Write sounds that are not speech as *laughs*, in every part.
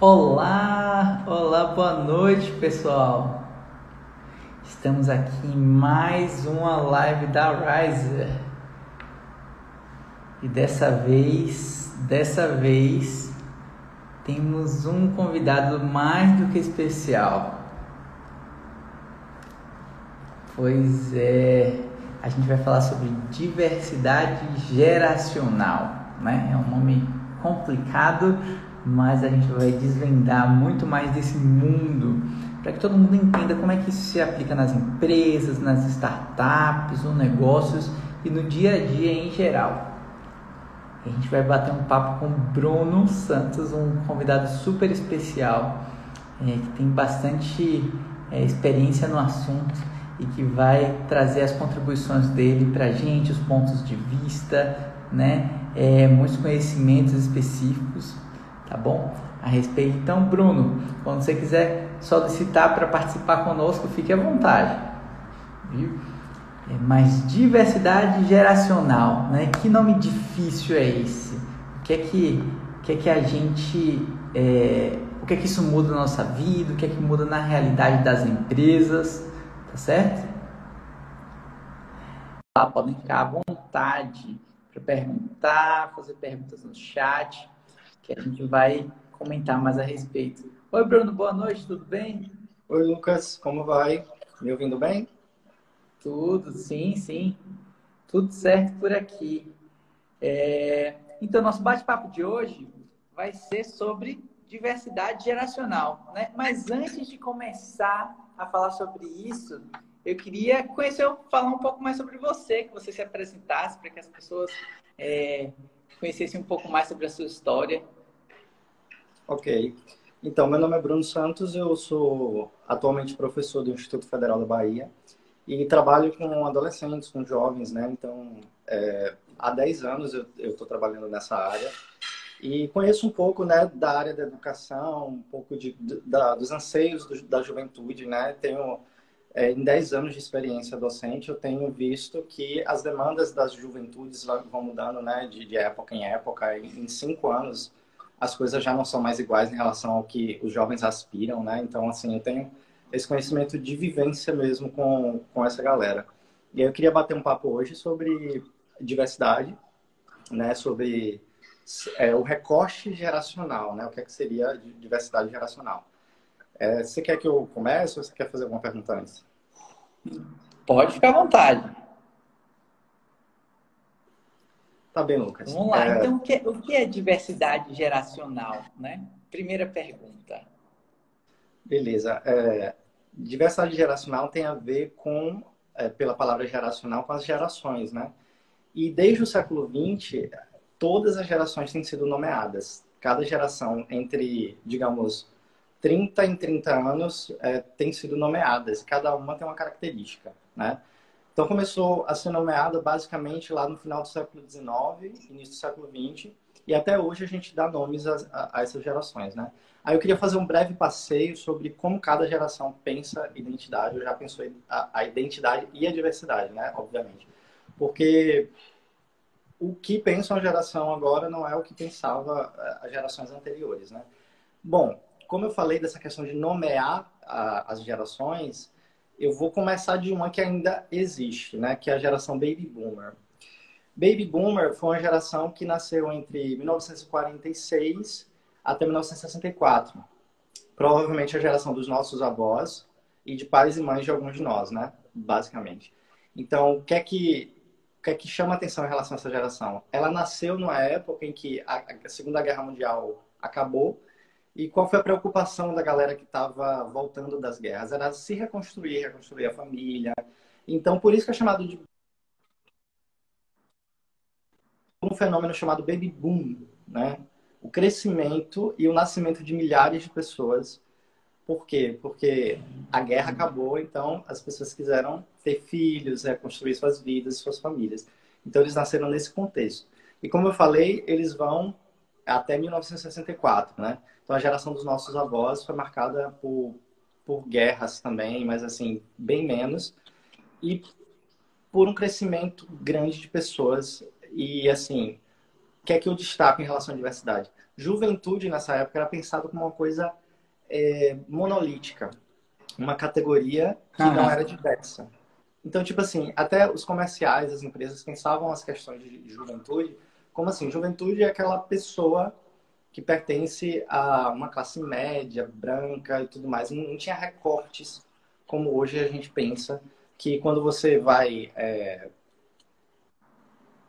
Olá, olá, boa noite pessoal. Estamos aqui em mais uma live da Riser. E dessa vez, dessa vez, temos um convidado mais do que especial. Pois é, a gente vai falar sobre diversidade geracional, né? É um nome complicado, mas a gente vai desvendar muito mais desse mundo para que todo mundo entenda como é que isso se aplica nas empresas, nas startups, nos negócios e no dia a dia em geral. A gente vai bater um papo com Bruno Santos, um convidado super especial é, que tem bastante é, experiência no assunto e que vai trazer as contribuições dele para a gente, os pontos de vista, né? É, muitos conhecimentos específicos tá bom? A respeito. Então, Bruno, quando você quiser solicitar para participar conosco, fique à vontade, viu? É, mas diversidade geracional, né? Que nome difícil é esse? O que é que, o que, é que a gente, é, o que é que isso muda na nossa vida? O que é que muda na realidade das empresas? Tá certo? Podem ficar à vontade para perguntar, fazer perguntas no chat que a gente vai comentar mais a respeito. Oi, Bruno, boa noite, tudo bem? Oi, Lucas, como vai? Me ouvindo bem? Tudo, sim, sim. Tudo certo por aqui. É... Então, nosso bate-papo de hoje vai ser sobre diversidade geracional, né? Mas antes de começar a falar sobre isso, eu queria conhecer, falar um pouco mais sobre você, que você se apresentasse para que as pessoas é, conhecessem um pouco mais sobre a sua história. Ok. Então, meu nome é Bruno Santos, eu sou atualmente professor do Instituto Federal da Bahia e trabalho com adolescentes, com jovens, né? Então, é, há 10 anos eu estou trabalhando nessa área e conheço um pouco né, da área da educação, um pouco de, da, dos anseios do, da juventude, né? Tenho, é, em 10 anos de experiência docente, eu tenho visto que as demandas das juventudes vão mudando, né? De, de época em época. Em 5 anos, as coisas já não são mais iguais em relação ao que os jovens aspiram, né? Então, assim, eu tenho esse conhecimento de vivência mesmo com, com essa galera. E eu queria bater um papo hoje sobre diversidade, né? Sobre é, o recorte geracional, né? O que, é que seria diversidade geracional. É, você quer que eu comece ou você quer fazer alguma pergunta antes? Pode ficar à vontade. Tá bem, Lucas. Vamos lá. É... Então, o que, é, o que é diversidade geracional, né? Primeira pergunta. Beleza. É, diversidade geracional tem a ver com, é, pela palavra geracional, com as gerações, né? E desde o século XX, todas as gerações têm sido nomeadas. Cada geração entre, digamos, 30 em 30 anos é, tem sido nomeadas. Cada uma tem uma característica, né? Então começou a ser nomeada basicamente lá no final do século XIX, início do século XX, e até hoje a gente dá nomes a, a, a, essas gerações, né? Aí eu queria fazer um breve passeio sobre como cada geração pensa identidade. Eu já pensou a, a identidade e a diversidade, né? Obviamente. Porque o que pensa uma geração agora não é o que pensava eh, as gerações anteriores, né? Bom, como eu falei dessa questão de nomear as gerações, eu vou começar de uma que ainda existe, né? Que é a geração Baby Boomer. Baby Boomer foi uma geração que nasceu entre 1946 até 1964. Provavelmente a geração dos nossos avós e de pais e mães de alguns de nós, né? Basicamente. Então, o que é que o que é que chama atenção em relação a essa geração? Ela nasceu numa época em que a Segunda Guerra Mundial acabou e qual foi a preocupação da galera que estava voltando das guerras? Era se reconstruir, reconstruir a família. Então, por isso que é chamado de um fenômeno chamado baby boom, né? O crescimento e o nascimento de milhares de pessoas. Por quê? Porque a guerra acabou, então as pessoas quiseram ter filhos, reconstruir suas vidas, suas famílias. Então eles nasceram nesse contexto. E como eu falei, eles vão até 1964, né? Então a geração dos nossos avós foi marcada por, por guerras também, mas assim, bem menos. E por um crescimento grande de pessoas. E assim, que é que eu destaco em relação à diversidade? Juventude, nessa época, era pensado como uma coisa é, monolítica, uma categoria que não era diversa. Então, tipo assim, até os comerciais, as empresas pensavam as questões de juventude como assim, juventude é aquela pessoa que pertence a uma classe média, branca e tudo mais. Não, não tinha recortes como hoje a gente pensa que quando você vai é,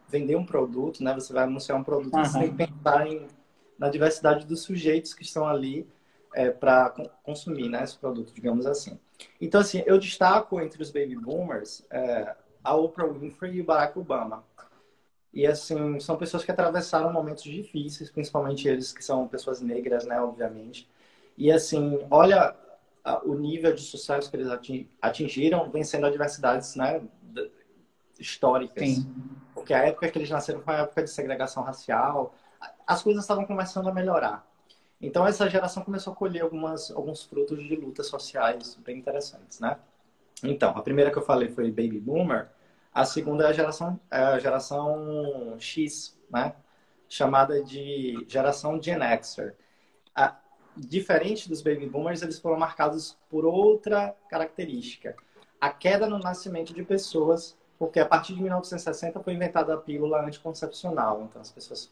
vender um produto, né, você vai anunciar um produto, uhum. você tem que pensar em, na diversidade dos sujeitos que estão ali é, para consumir né, esse produto, digamos assim. Então, assim, eu destaco entre os baby boomers é, a Oprah Winfrey e o Barack Obama. E, assim, são pessoas que atravessaram momentos difíceis, principalmente eles que são pessoas negras, né, obviamente. E, assim, olha o nível de sucesso que eles atingiram vencendo adversidades, né, históricas. Sim. Porque a época que eles nasceram foi uma época de segregação racial. As coisas estavam começando a melhorar. Então, essa geração começou a colher algumas, alguns frutos de lutas sociais bem interessantes, né? Então, a primeira que eu falei foi Baby Boomer. A segunda é a geração, é a geração X, né? chamada de geração Gen Xer. A, diferente dos baby boomers, eles foram marcados por outra característica: a queda no nascimento de pessoas, porque a partir de 1960 foi inventada a pílula anticoncepcional, então as pessoas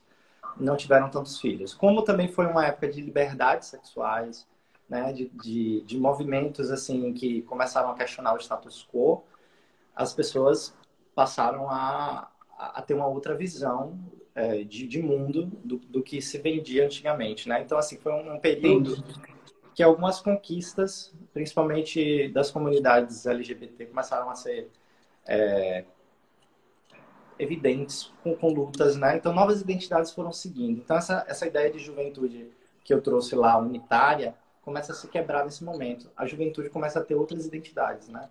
não tiveram tantos filhos. Como também foi uma época de liberdades sexuais, né, de, de, de movimentos assim que começaram a questionar o status quo, as pessoas passaram a, a ter uma outra visão é, de, de, mundo do, do, que se vendia antigamente, né? Então, assim, foi um período que algumas conquistas, principalmente das comunidades LGBT, começaram a ser é, evidentes com, com, lutas, né? Então, novas identidades foram seguindo. Então, essa, essa ideia de juventude que eu trouxe lá, unitária, começa a se quebrar nesse momento. A juventude começa a ter outras identidades, né?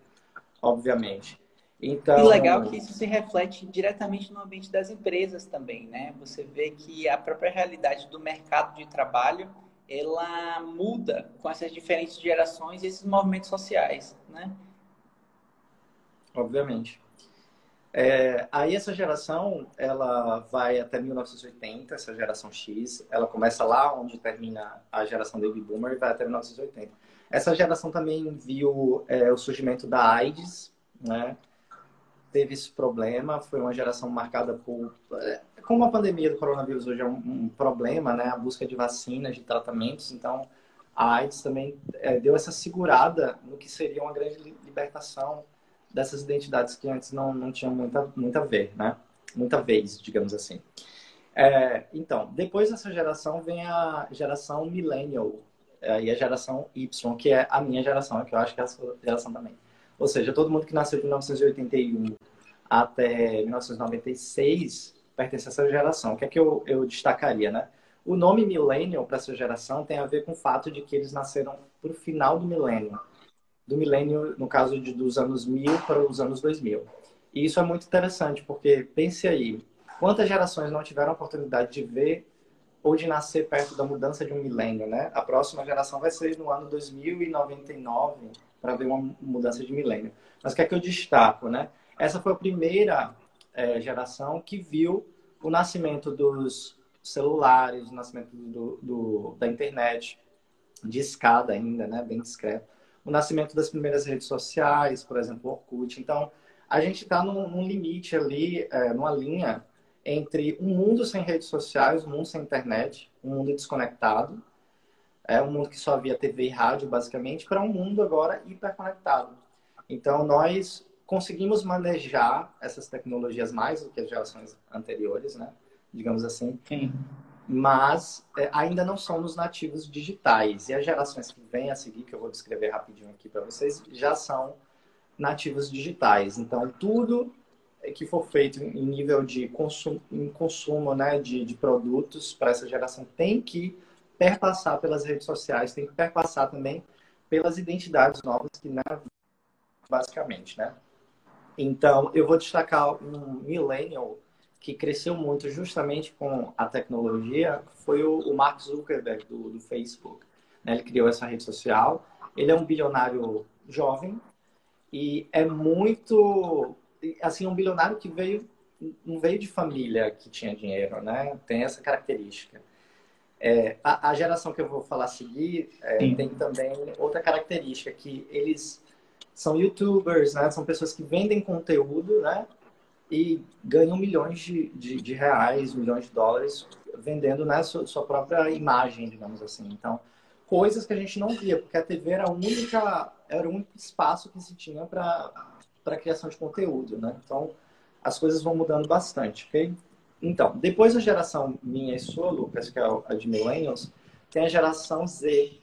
Obviamente. Então... E legal que isso se reflete diretamente no ambiente das empresas também, né? Você vê que a própria realidade do mercado de trabalho, ela muda com essas diferentes gerações e esses movimentos sociais, né? Obviamente. É, aí essa geração, ela vai até 1980, essa geração X, ela começa lá onde termina a geração Baby Boomer e vai até 1980. Essa geração também viu é, o surgimento da AIDS, né? Teve esse problema, foi uma geração marcada por. É, como a pandemia do coronavírus hoje é um, um problema, né? A busca de vacinas, de tratamentos, então a AIDS também é, deu essa segurada no que seria uma grande libertação dessas identidades que antes não, não tinham muita, muita ver, né? Muita vez, digamos assim. É, então, depois dessa geração vem a geração millennial é, e a geração Y, que é a minha geração, que eu acho que é a sua geração também. Ou seja, todo mundo que nasceu de 1981 até 1996 pertence a essa geração. O que é que eu, eu destacaria, né? O nome millennial para essa geração tem a ver com o fato de que eles nasceram para o final do milênio. Do milênio, no caso de, dos anos 1000 para os anos 2000. E isso é muito interessante, porque pense aí, quantas gerações não tiveram a oportunidade de ver ou de nascer perto da mudança de um milênio, né? A próxima geração vai ser no ano 2099, para ver uma mudança de milênio. Mas o que é que eu destaco, né? Essa foi a primeira é, geração que viu o nascimento dos celulares, o nascimento do, do, da internet, de escada ainda, né? Bem discreto. O nascimento das primeiras redes sociais, por exemplo, o Orkut. Então, a gente está num, num, limite ali, é, numa linha entre um mundo sem redes sociais, um mundo sem internet, um mundo desconectado, é um mundo que só via TV e rádio, basicamente, para um mundo agora hiperconectado. Então, nós conseguimos manejar essas tecnologias mais do que as gerações anteriores, né? Digamos assim. Sim. Mas é, ainda não somos nativos digitais. E as gerações que vêm a seguir, que eu vou descrever rapidinho aqui para vocês, já são nativos digitais. Então, tudo que for feito em nível de consumo, em consumo né, de, de produtos para essa geração tem que perpassar pelas redes sociais, tem que perpassar também pelas identidades novas que, né, basicamente, né? Então, eu vou destacar um millennial que cresceu muito justamente com a tecnologia, foi o, o Mark Zuckerberg do, do Facebook. Né? Ele criou essa rede social. Ele é um bilionário jovem e é muito, assim, um bilionário que veio não veio de família que tinha dinheiro, né? Tem essa característica. É, a, a, geração que eu vou falar a seguir é, tem também outra característica, que eles são youtubers, né? São pessoas que vendem conteúdo, né? E ganham milhões de, de, de reais, milhões de dólares vendendo né, sua, sua, própria imagem, digamos assim. Então, coisas que a gente não via, porque a TV era, a única, era o único espaço que se tinha para a criação de conteúdo, né? Então, as coisas vão mudando bastante, ok? Então, depois da geração minha e sua, Lucas, que é a de millennials, tem a geração Z,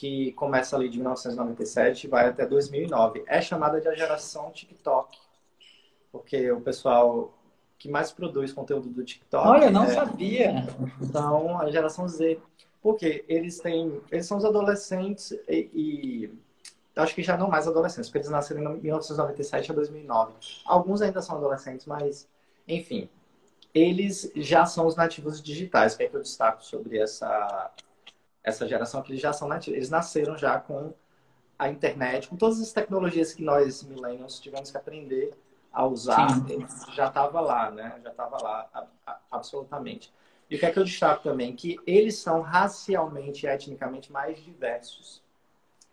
que começa ali de 1997 e vai até 2009. É chamada de a geração TikTok, porque o pessoal que mais produz conteúdo do TikTok. Olha, não é... sabia. Então, a geração Z. Porque eles têm. Eles são os adolescentes e, e. Acho que já não mais adolescentes, porque eles nasceram em 1997 a 2009. Alguns ainda são adolescentes, mas, enfim. Eles já são os nativos digitais, que é que eu destaco sobre essa, essa geração, que eles já são nativos. Eles nasceram já com a internet, com todas as tecnologias que nós, millennials, tivemos que aprender a usar, já estava lá, né? Já estava lá, absolutamente. E o que é que eu destaco também? Que eles são racialmente e etnicamente mais diversos.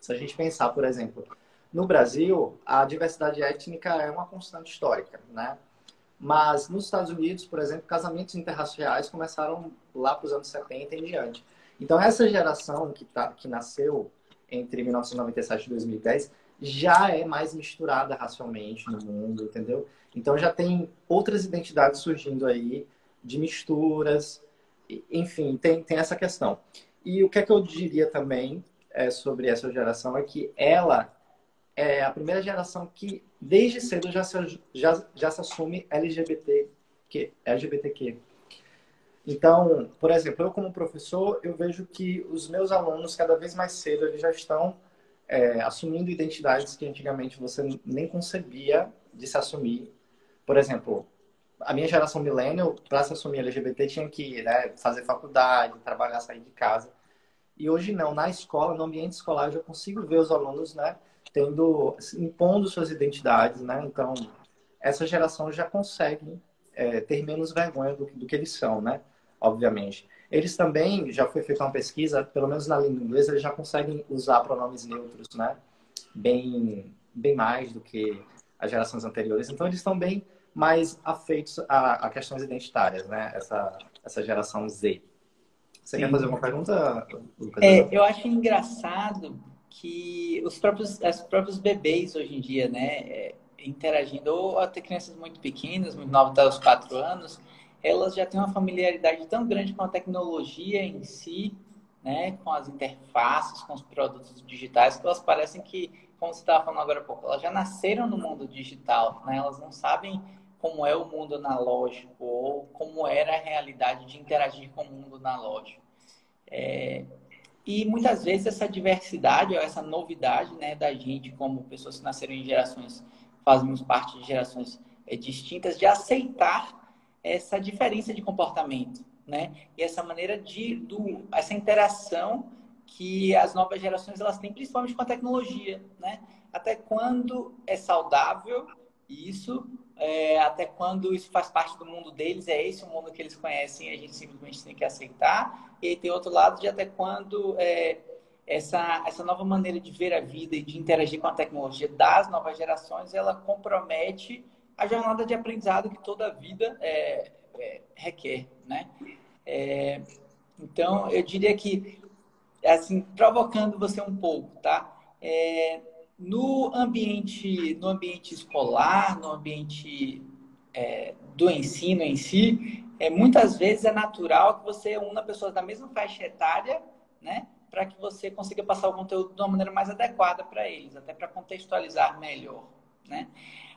Se a gente pensar, por exemplo, no Brasil, a diversidade étnica é uma constante histórica, né? Mas nos Estados Unidos, por exemplo, casamentos interraciais começaram lá para os anos 70 em diante. Então, essa geração que, tá, que nasceu entre 1997 e 2010 já é mais misturada racialmente no mundo, entendeu? Então já tem outras identidades surgindo aí, de misturas, enfim, tem, tem essa questão. E o que é que eu diria também é, sobre essa geração é que ela é a primeira geração que desde cedo já se, já, já se assume LGBT, que, LGBTQ. Então, por exemplo, eu como professor, eu vejo que os meus alunos, cada vez mais cedo, eles já estão é, assumindo identidades que antigamente você nem concebia de se assumir. Por exemplo, a minha geração millennial, para se assumir LGBT, tinha que né, fazer faculdade, trabalhar, sair de casa. E hoje não, na escola, no ambiente escolar, eu já consigo ver os alunos né, tendo, impondo suas identidades. Né? Então, essa geração já consegue é, ter menos vergonha do, do que eles são, né? Obviamente. Eles também, já foi feita uma pesquisa, pelo menos na língua inglesa, eles já conseguem usar pronomes neutros, né? Bem, bem mais do que as gerações anteriores. Então, eles estão bem mais afeitos a, a questões identitárias, né? Essa, essa geração Z. Você Sim. quer fazer alguma pergunta, Lucas? É, eu acho engraçado que os próprios, os próprios bebês hoje em dia, né? É, interagindo, ou até crianças muito pequenas, muito novas, até os quatro anos, elas já têm uma familiaridade tão grande com a tecnologia em si, né, com as interfaces, com os produtos digitais, que elas parecem que, como você estava falando agora há pouco, elas já nasceram no mundo digital, né? elas não sabem como é o mundo analógico ou como era a realidade de interagir com o mundo analógico. É... E muitas vezes essa diversidade, ou essa novidade né, da gente, como pessoas que nasceram em gerações, fazemos parte de gerações é, distintas, de aceitar essa diferença de comportamento, né? E essa maneira de do, essa interação que as novas gerações elas têm, principalmente com a tecnologia, né? Até quando é saudável isso, é, até quando isso faz parte do mundo deles, é esse o mundo que eles conhecem, a gente simplesmente tem que aceitar. E aí tem outro lado de até quando é, essa, essa nova maneira de ver a vida e de interagir com a tecnologia das novas gerações, ela compromete a jornada de aprendizado que toda vida é, é, requer, né? É, então, eu diria que, assim, provocando você um pouco, tá? É, no ambiente, no ambiente escolar, no ambiente é, do ensino em si, é, muitas vezes é natural que você una pessoas da mesma faixa etária, né? Para que você consiga passar o conteúdo de uma maneira mais adequada para eles, até para contextualizar melhor, né?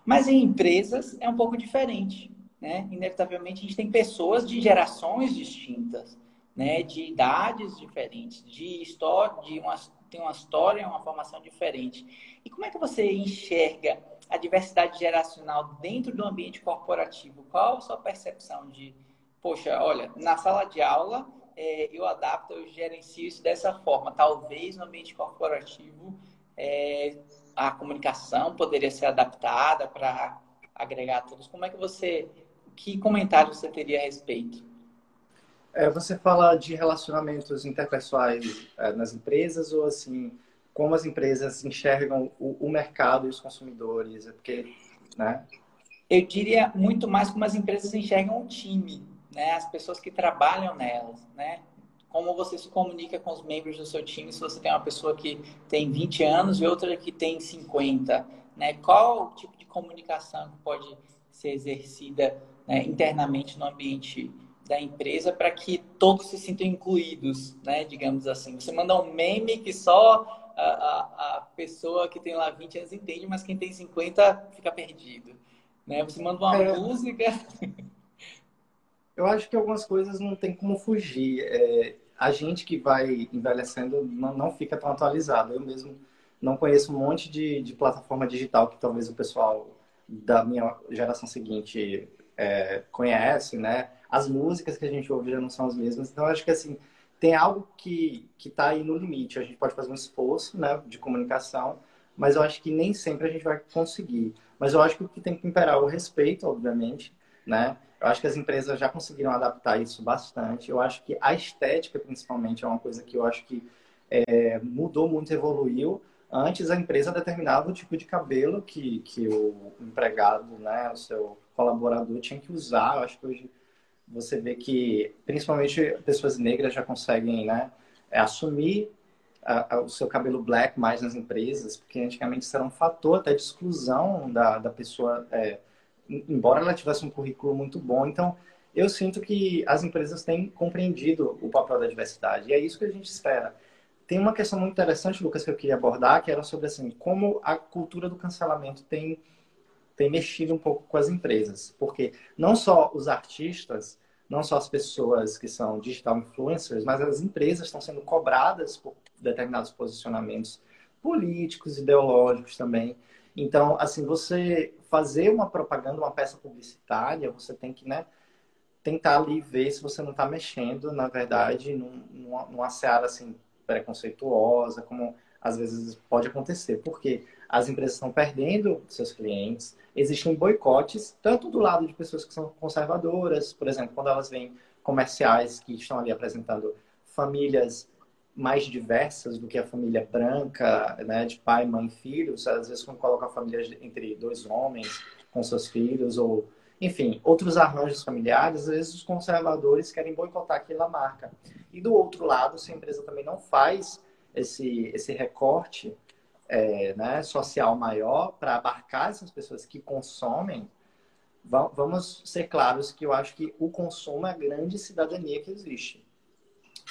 Mas em empresas é um pouco diferente, né? Inevitavelmente a gente tem pessoas de gerações distintas, né? De idades diferentes, de história, de uma tem uma história, uma formação diferente. E como é que você enxerga a diversidade geracional dentro do ambiente corporativo? Qual a sua percepção de, poxa, olha, na sala de aula é, eu adapto, eu gerencio isso dessa forma. Talvez no ambiente corporativo é, a comunicação poderia ser adaptada para agregar todos. Como é que você que comentário você teria a respeito? É, você fala de relacionamentos interpessoais é, nas empresas ou assim, como as empresas enxergam o, o mercado e os consumidores? É porque, né? Eu diria muito mais como as empresas enxergam o time, né? As pessoas que trabalham nelas, né? Como você se comunica com os membros do seu time se você tem uma pessoa que tem 20 anos e outra que tem 50, né? Qual o tipo de comunicação que pode ser exercida né, internamente no ambiente da empresa para que todos se sintam incluídos, né? Digamos assim. Você manda um meme que só a, a, a pessoa que tem lá 20 anos entende, mas quem tem 50 fica perdido. Né? Você manda uma é, música. *laughs* Eu acho que algumas coisas não tem como fugir. É, a gente que vai envelhecendo não, não, fica tão atualizado. Eu mesmo não conheço um monte de, de plataforma digital que talvez o pessoal da minha geração seguinte é, conhece, né? As músicas que a gente ouve já não são as mesmas. Então, acho que assim tem algo que está aí no limite. A gente pode fazer um esforço, né, de comunicação, mas eu acho que nem sempre a gente vai conseguir. Mas eu acho que o que tem que imperar é o respeito, obviamente, né? Eu acho que as empresas já conseguiram adaptar isso bastante. Eu acho que a estética, principalmente, é uma coisa que eu acho que é, mudou muito, evoluiu. Antes, a empresa determinava o tipo de cabelo que, que o empregado, né, o seu colaborador tinha que usar. Eu acho que hoje você vê que, principalmente, pessoas negras já conseguem né, é, assumir a, a, o seu cabelo black mais nas empresas, porque antigamente isso era um fator até de exclusão da, da pessoa, é, embora ela tivesse um currículo muito bom. Então, eu sinto que as empresas têm compreendido o papel da diversidade, e é isso que a gente espera. Tem uma questão muito interessante, Lucas, que eu queria abordar, que era sobre assim, como a cultura do cancelamento tem tem mexido um pouco com as empresas, porque não só os artistas, não só as pessoas que são digital influencers, mas as empresas estão sendo cobradas por determinados posicionamentos políticos, ideológicos também. Então, assim, você fazer uma propaganda, uma peça publicitária, você tem que, né, tentar ali ver se você não está mexendo, na verdade, numa, numa seara, assim, preconceituosa, como às vezes pode acontecer. Porque as empresas estão perdendo seus clientes, existem boicotes, tanto do lado de pessoas que são conservadoras, por exemplo, quando elas veem comerciais que estão ali apresentando famílias mais diversas do que a família branca, né, de pai, mãe, filhos, às vezes quando coloca a família entre dois homens com seus filhos ou enfim, outros arranjos familiares, às vezes os conservadores querem boicotar aquela marca. E do outro lado, se a empresa também não faz esse, esse recorte é, né, social maior para abarcar essas pessoas que consomem, vamos ser claros que eu acho que o consumo é a grande cidadania que existe.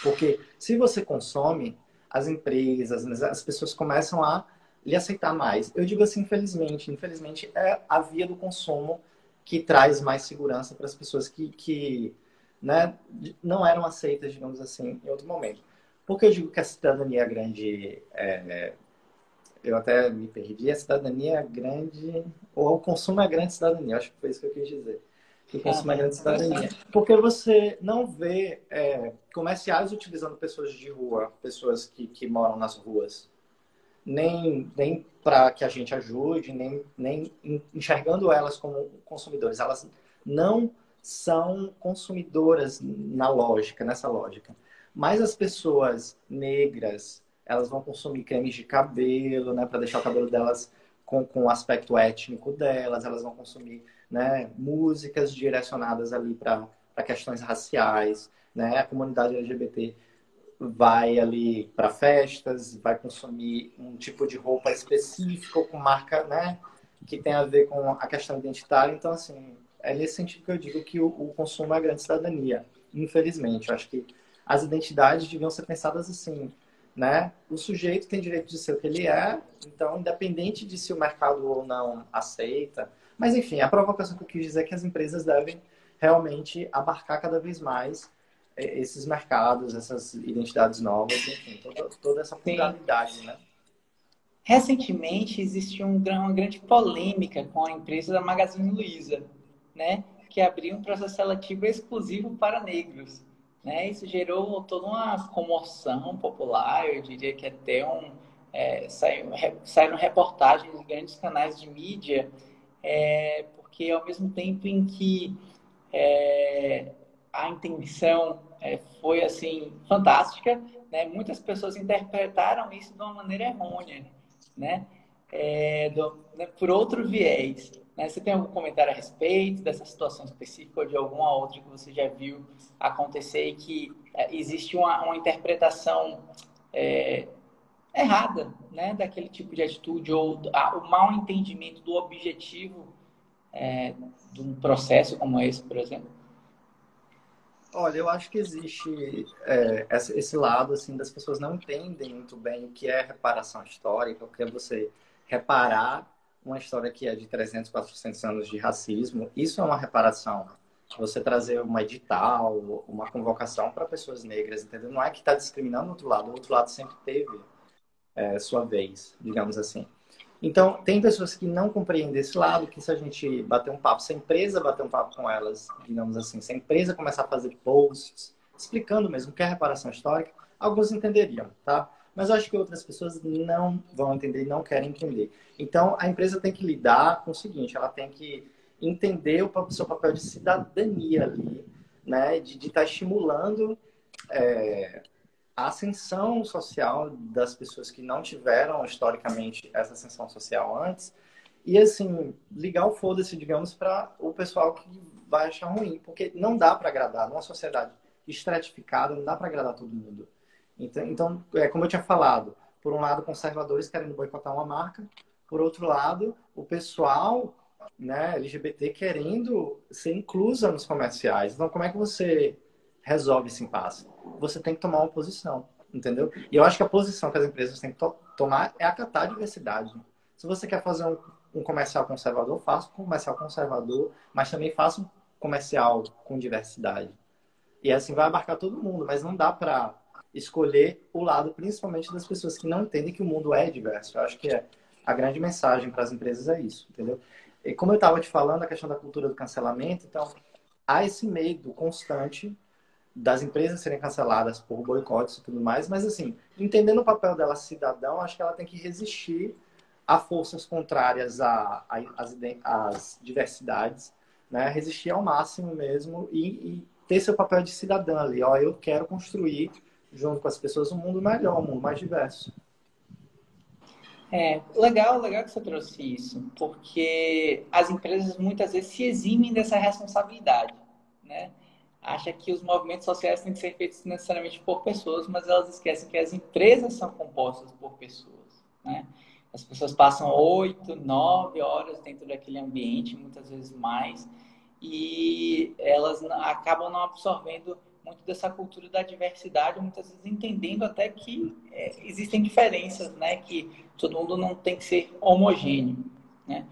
Porque se você consome, as empresas, as pessoas começam a lhe aceitar mais. Eu digo assim, infelizmente, infelizmente é a via do consumo que traz mais segurança para as pessoas que, que né, não eram aceitas, digamos assim, em outro momento. Por que eu digo que a cidadania grande é, eu até me perdi, a cidadania é grande, ou o consumo é grande cidadania, acho que foi isso que eu quis dizer. Que é grande cidadania. Porque você não vê é, comerciais utilizando pessoas de rua, pessoas que, que moram nas ruas. Nem, nem para que a gente ajude, nem, nem enxergando elas como consumidores. Elas não são consumidoras na lógica, nessa lógica. Mas as pessoas negras, elas vão consumir cremes de cabelo, né, para deixar o cabelo delas com, com o aspecto étnico delas, elas vão consumir né, músicas direcionadas ali para questões raciais, né, a comunidade LGBT vai ali para festas, vai consumir um tipo de roupa específica com marca, né, que tem a ver com a questão identitária. Então, assim, é nesse sentido que eu digo que o, o consumo é grande cidadania. Infelizmente, eu acho que as identidades deviam ser pensadas assim né? O sujeito tem direito de ser o que ele é, então, independente de se o mercado ou não aceita. Mas, enfim, a provocação que eu quis dizer é que as empresas devem realmente abarcar cada vez mais é, esses mercados, essas identidades novas, enfim, toda, toda essa pluralidade, né? Recentemente existiu um, uma grande polêmica com a empresa da Magazine Luiza, né? Que abriu um processo seletivo exclusivo para negros. Né? Isso gerou toda uma comoção popular, eu diria que até um, é, saíram, saíram reportagens em grandes canais de mídia, é, porque ao mesmo tempo em que é, a intenção é, foi assim fantástica, né? Muitas pessoas interpretaram isso de uma maneira errônea, né? É, do, né? por outro viés. Né? Você tem algum comentário a respeito dessa situação específica ou de alguma outra que você já viu acontecer e que é, existe uma, uma interpretação é, errada, né? Daquele tipo de atitude ou a, o mau entendimento do objetivo é, de um processo como esse, por exemplo? Olha, eu acho que existe é, esse lado assim das pessoas não entendem muito bem o que é reparação histórica, o que é você reparar uma história que é de 300, 400 anos de racismo. Isso é uma reparação. Você trazer uma edital, uma convocação para pessoas negras, entendeu? Não é que está discriminando o outro lado, o outro lado sempre teve é, sua vez, digamos assim. Então, tem pessoas que não compreendem esse lado, que se a gente bater um papo, se a empresa bater um papo com elas, digamos assim, se a empresa começar a fazer posts, explicando mesmo o que é reparação histórica, alguns entenderiam, tá? Mas eu acho que outras pessoas não vão entender e não querem entender. Então, a empresa tem que lidar com o seguinte, ela tem que entender o seu papel de cidadania ali, né? De estar tá estimulando é, a ascensão social das pessoas que não tiveram historicamente essa ascensão social antes e assim ligar o foda-se digamos para o pessoal que vai achar ruim porque não dá para agradar numa sociedade estratificada não dá para agradar todo mundo. Então, então é como eu tinha falado por um lado conservadores querendo boicotar uma marca por outro lado o pessoal né LGBT querendo ser inclusa nos comerciais. Então como é que você resolve esse impasse. Você tem que tomar uma posição, entendeu? E eu acho que a posição que as empresas têm que to tomar é acatar a diversidade. Se você quer fazer um, um comercial conservador, faça um comercial conservador, mas também faça um comercial com diversidade. E assim vai abarcar todo mundo, mas não dá para escolher o lado, principalmente das pessoas que não entendem que o mundo é diverso. Eu acho que é a grande mensagem para as empresas é isso, entendeu? E como eu estava te falando, a questão da cultura do cancelamento, então há esse medo constante das empresas serem canceladas por boicotes e tudo mais, mas assim, entendendo o papel dela cidadão, acho que ela tem que resistir a forças contrárias às, diversidades, né? resistir ao máximo mesmo e, e, ter seu papel de cidadã ali. Ó, eu quero construir, junto com as pessoas, um mundo melhor, um mundo mais diverso. É, legal, legal que você trouxe isso, porque as empresas muitas vezes se eximem dessa responsabilidade, né? Acha que os movimentos sociais têm que ser feitos necessariamente por pessoas, mas elas esquecem que as empresas são compostas por pessoas, né? As pessoas passam oito, nove horas dentro daquele ambiente, muitas vezes mais, e elas acabam não absorvendo muito dessa cultura da diversidade, muitas vezes entendendo até que é, existem diferenças, né? Que todo mundo não tem que ser homogêneo, né?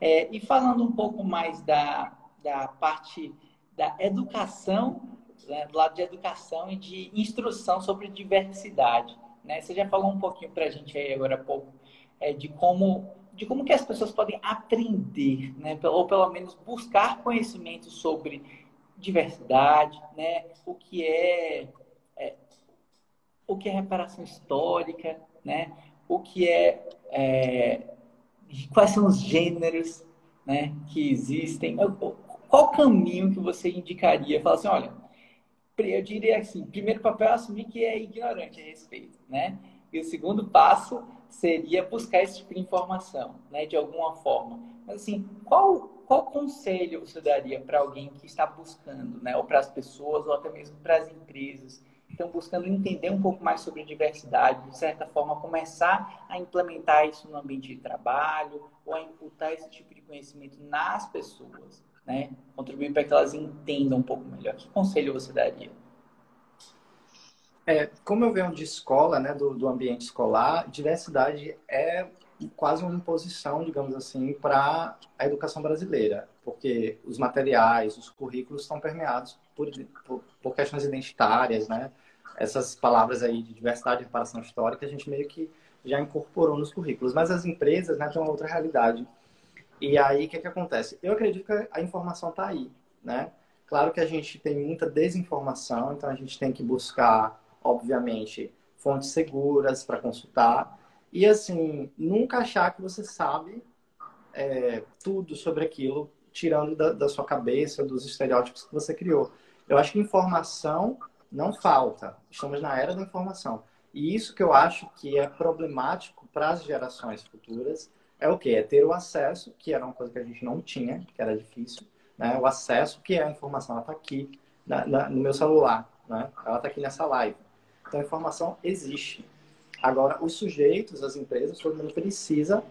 É, e falando um pouco mais da, da parte da educação, né, do lado de educação e de instrução sobre diversidade. Né? Você já falou um pouquinho para a gente aí agora há pouco é, de como de como que as pessoas podem aprender, né? ou pelo menos buscar conhecimento sobre diversidade, né? o que é, é o que é reparação histórica, né? o que é, é quais são os gêneros né, que existem, qual caminho que você indicaria? Falar assim, olha, eu diria assim, primeiro papel é assumir que é ignorante a respeito, né? E o segundo passo seria buscar esse tipo de informação, né, de alguma forma. Mas assim, qual qual conselho você daria para alguém que está buscando, né, ou para as pessoas, ou até mesmo para as empresas, que estão buscando entender um pouco mais sobre diversidade, de certa forma começar a implementar isso no ambiente de trabalho, ou a imputar esse tipo de conhecimento nas pessoas? Né? Contribuir para que elas entendam um pouco melhor. Que conselho você daria? É, como eu venho de escola, né, do, do ambiente escolar, diversidade é quase uma imposição, digamos assim, para a educação brasileira, porque os materiais, os currículos estão permeados por, por, por, questões identitárias, né? Essas palavras aí de diversidade e reparação histórica a gente meio que já incorporou nos currículos, mas as empresas né, têm uma outra realidade e aí, o que, que acontece? Eu acredito que a informação está aí, né? Claro que a gente tem muita desinformação, então a gente tem que buscar, obviamente, fontes seguras para consultar. E, assim, nunca achar que você sabe é, tudo sobre aquilo tirando da, da sua cabeça, dos estereótipos que você criou. Eu acho que informação não falta. Estamos na era da informação. E isso que eu acho que é problemático para as gerações futuras é o quê? É ter o acesso, que era uma coisa que a gente não tinha, que era difícil, né? O acesso, que é a informação, ela está aqui na, na, no meu celular, né? Ela está aqui nessa live. Então, a informação existe. Agora, os sujeitos, as empresas, todo mundo precisa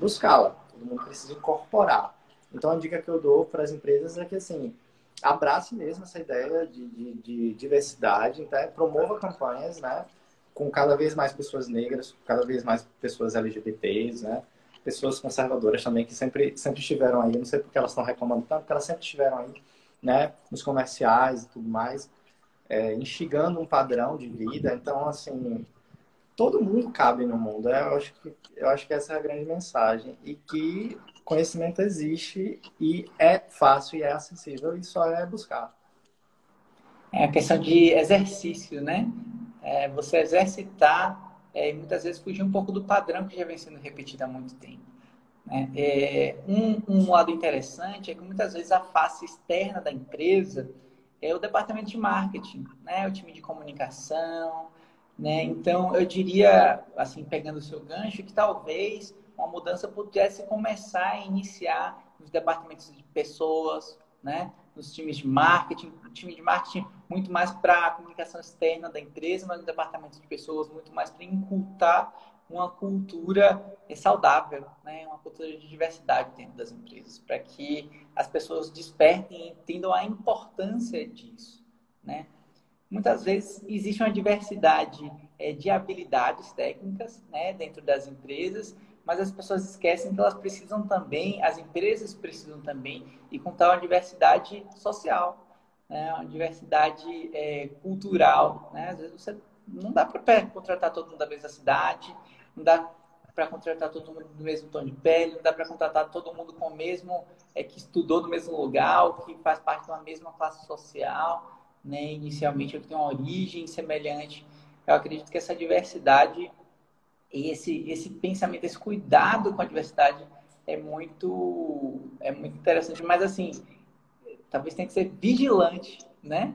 buscá-la, todo mundo precisa incorporar. Então, a dica que eu dou para as empresas é que, assim, abrace mesmo essa ideia de, de, de diversidade, então, promova campanhas, né? Com cada vez mais pessoas negras, cada vez mais pessoas LGBTs, né? Pessoas conservadoras também, que sempre, sempre estiveram aí, não sei porque elas estão reclamando tanto, porque elas sempre estiveram aí, né? Nos comerciais e tudo mais, é, instigando um padrão de vida. Então, assim, todo mundo cabe no mundo. Né? Eu acho que, eu acho que essa é a grande mensagem. E que conhecimento existe e é fácil e é acessível e só é buscar. É a questão de exercício, né? É você exercitar é, e muitas vezes fugir um pouco do padrão que já vem sendo repetido há muito tempo. Né? É, um, um lado interessante é que muitas vezes a face externa da empresa é o departamento de marketing, né? o time de comunicação. Né? Então, eu diria, assim, pegando o seu gancho, que talvez uma mudança pudesse começar a iniciar nos departamentos de pessoas, né? Nos times de marketing, time de marketing muito mais para a comunicação externa da empresa, mas no departamento de pessoas muito mais para incultar uma cultura saudável, né? uma cultura de diversidade dentro das empresas, para que as pessoas despertem e entendam a importância disso. Né? Muitas vezes existe uma diversidade é, de habilidades técnicas né, dentro das empresas, mas as pessoas esquecem que elas precisam também, as empresas precisam também, e contar uma diversidade social, né, uma diversidade é, cultural. Né? Às vezes você não dá para contratar todo mundo da mesma cidade, não dá para contratar todo mundo do mesmo tom de pele, não dá para contratar todo mundo com o mesmo, é, que estudou no mesmo lugar, que faz parte de uma mesma classe social, né? inicialmente, que tem uma origem semelhante. Eu acredito que essa diversidade esse, esse pensamento, esse cuidado com a diversidade é muito, é muito interessante. Mas, assim, talvez tenha que ser vigilante, né?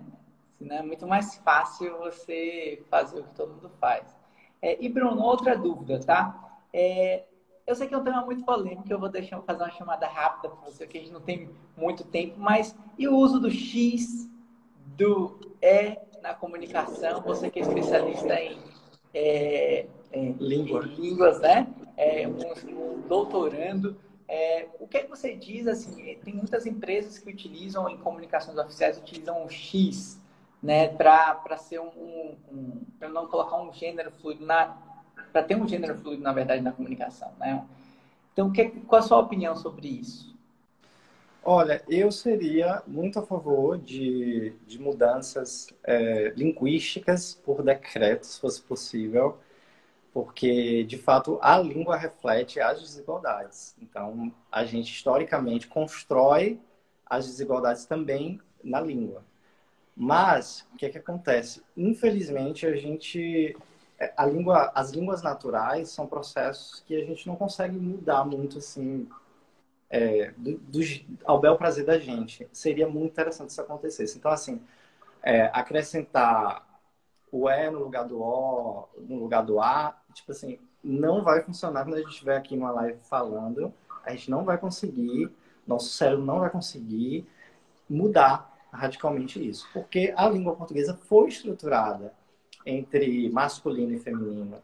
Senão é muito mais fácil você fazer o que todo mundo faz. É, e, Bruno, outra dúvida, tá? É, eu sei que é um tema muito polêmico, eu vou deixar fazer uma chamada rápida para você, que a gente não tem muito tempo, mas e o uso do X, do E na comunicação? Você que é especialista em é, é, Língua. línguas, né? É, um, um doutorando. É, o que, é que você diz, assim, tem muitas empresas que utilizam em comunicações oficiais, utilizam o X, né, para ser um, um, um para não colocar um gênero fluido na, para ter um gênero fluido, na verdade, na comunicação, né? Então, que, qual a sua opinião sobre isso? Olha, eu seria muito a favor de, de mudanças é, linguísticas por decreto, se fosse possível, porque, de fato, a língua reflete as desigualdades. Então, a gente, historicamente, constrói as desigualdades também na língua. Mas, o que é que acontece? Infelizmente, a gente... É, a língua, as línguas naturais são processos que a gente não consegue mudar muito, assim, é, do, do, ao bel prazer da gente. Seria muito interessante se acontecesse. Então, assim, é, acrescentar o E no lugar do O, no lugar do A, tipo assim, não vai funcionar quando a gente estiver aqui numa live falando. A gente não vai conseguir, nosso cérebro não vai conseguir mudar radicalmente isso. Porque a língua portuguesa foi estruturada entre masculino e feminino.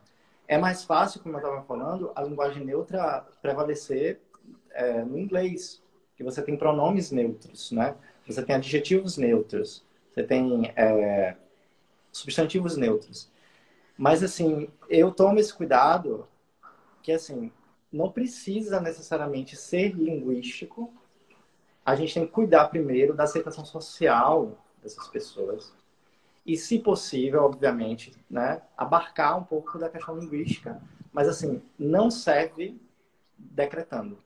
É mais fácil, como eu estava falando, a linguagem neutra prevalecer é, no inglês, que você tem pronomes neutros, né? Você tem adjetivos neutros, você tem é, substantivos neutros. Mas, assim, eu tomo esse cuidado que, assim, não precisa necessariamente ser linguístico. A gente tem que cuidar primeiro da aceitação social dessas pessoas. E, se possível, obviamente, né, abarcar um pouco da questão linguística. Mas, assim, não serve decretando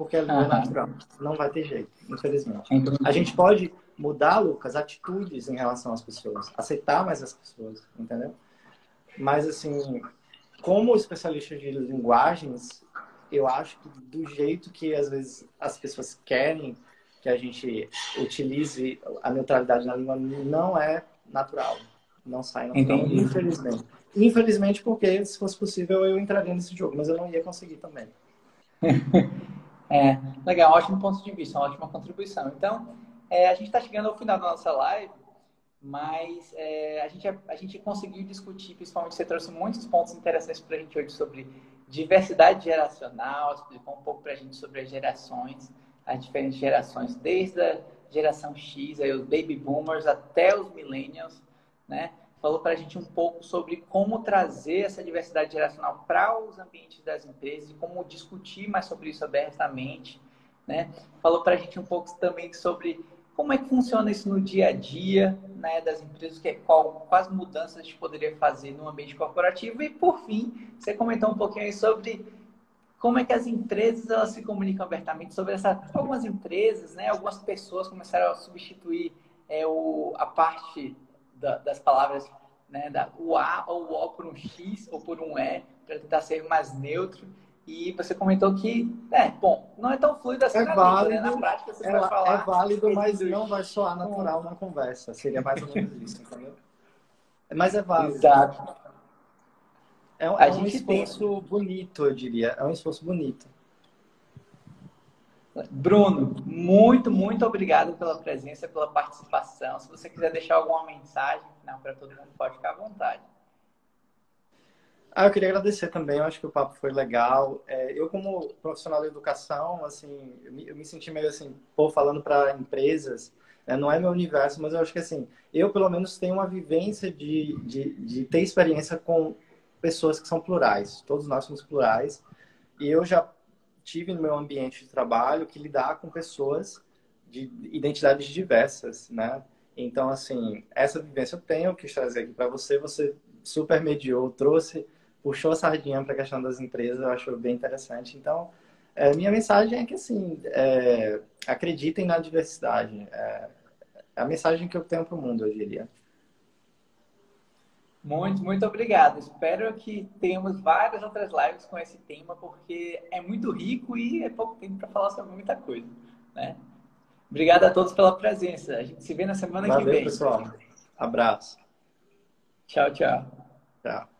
porque é natural. Não vai ter jeito, infelizmente. A gente pode mudar, Lucas, atitudes em relação às pessoas, aceitar mais as pessoas, entendeu? Mas, assim, como especialista de linguagens, eu acho que do jeito que às vezes as pessoas querem que a gente utilize a neutralidade na língua não é natural. Não sai natural, Entendi. infelizmente. Infelizmente, porque se fosse possível eu entraria nesse jogo, mas eu não ia conseguir também. *laughs* é, legal, ótimo ponto de vista, ótima contribuição. Então, é, a gente está chegando ao final da nossa live, mas é, a, gente, a gente conseguiu discutir, principalmente você trouxe muitos pontos interessantes para a gente hoje sobre diversidade geracional, explicou um pouco para a gente sobre as gerações, as diferentes gerações, desde a geração X, aí os baby boomers, até os millennials, né? Falou para a gente um pouco sobre como trazer essa diversidade geracional para os ambientes das empresas e como discutir mais sobre isso abertamente, né? Falou para a gente um pouco também sobre como é que funciona isso no dia a dia né, das empresas, que, é qual, quais mudanças a gente poderia fazer no ambiente corporativo. E, por fim, você comentou um pouquinho sobre como é que as empresas elas se comunicam abertamente sobre essa. Algumas empresas, né, algumas pessoas começaram a substituir é, o, a parte da, das palavras, né, da, o A ou o O por um X ou por um E, para tentar ser mais neutro. E você comentou que, é, bom, não é tão fluido assim é na válido, né? Na prática você é, vai falar. É válido, mas não vai soar natural na conversa. Seria mais ou menos isso, entendeu? Mas é válido. Exato. É, um, é um esforço tem... bonito, eu diria. É um esforço bonito. Bruno, muito, muito obrigado pela presença, pela participação. Se você quiser deixar alguma mensagem para todo mundo, pode ficar à vontade. Ah, eu queria agradecer também, eu acho que o papo foi legal. É, eu, como profissional da educação, assim, eu me, eu me senti meio assim, pô, falando para empresas, né, não é meu universo, mas eu acho que assim, eu pelo menos tenho uma vivência de, de, de ter experiência com pessoas que são plurais, todos nós somos plurais, e eu já tive no meu ambiente de trabalho que lidar com pessoas de identidades diversas, né? Então, assim, essa vivência eu tenho, eu quis trazer aqui para você, você super mediou, trouxe puxou a sardinha para a questão das empresas, eu acho bem interessante. Então, é, minha mensagem é que, assim, é, acreditem na diversidade. É, é a mensagem que eu tenho para o mundo, eu diria. Muito, muito obrigado. Espero que tenhamos várias outras lives com esse tema, porque é muito rico e é pouco tempo para falar sobre muita coisa, né? Obrigado a todos pela presença. A gente se vê na semana Valeu, que vem. pessoal. Abraço. Tchau, tchau. Tchau.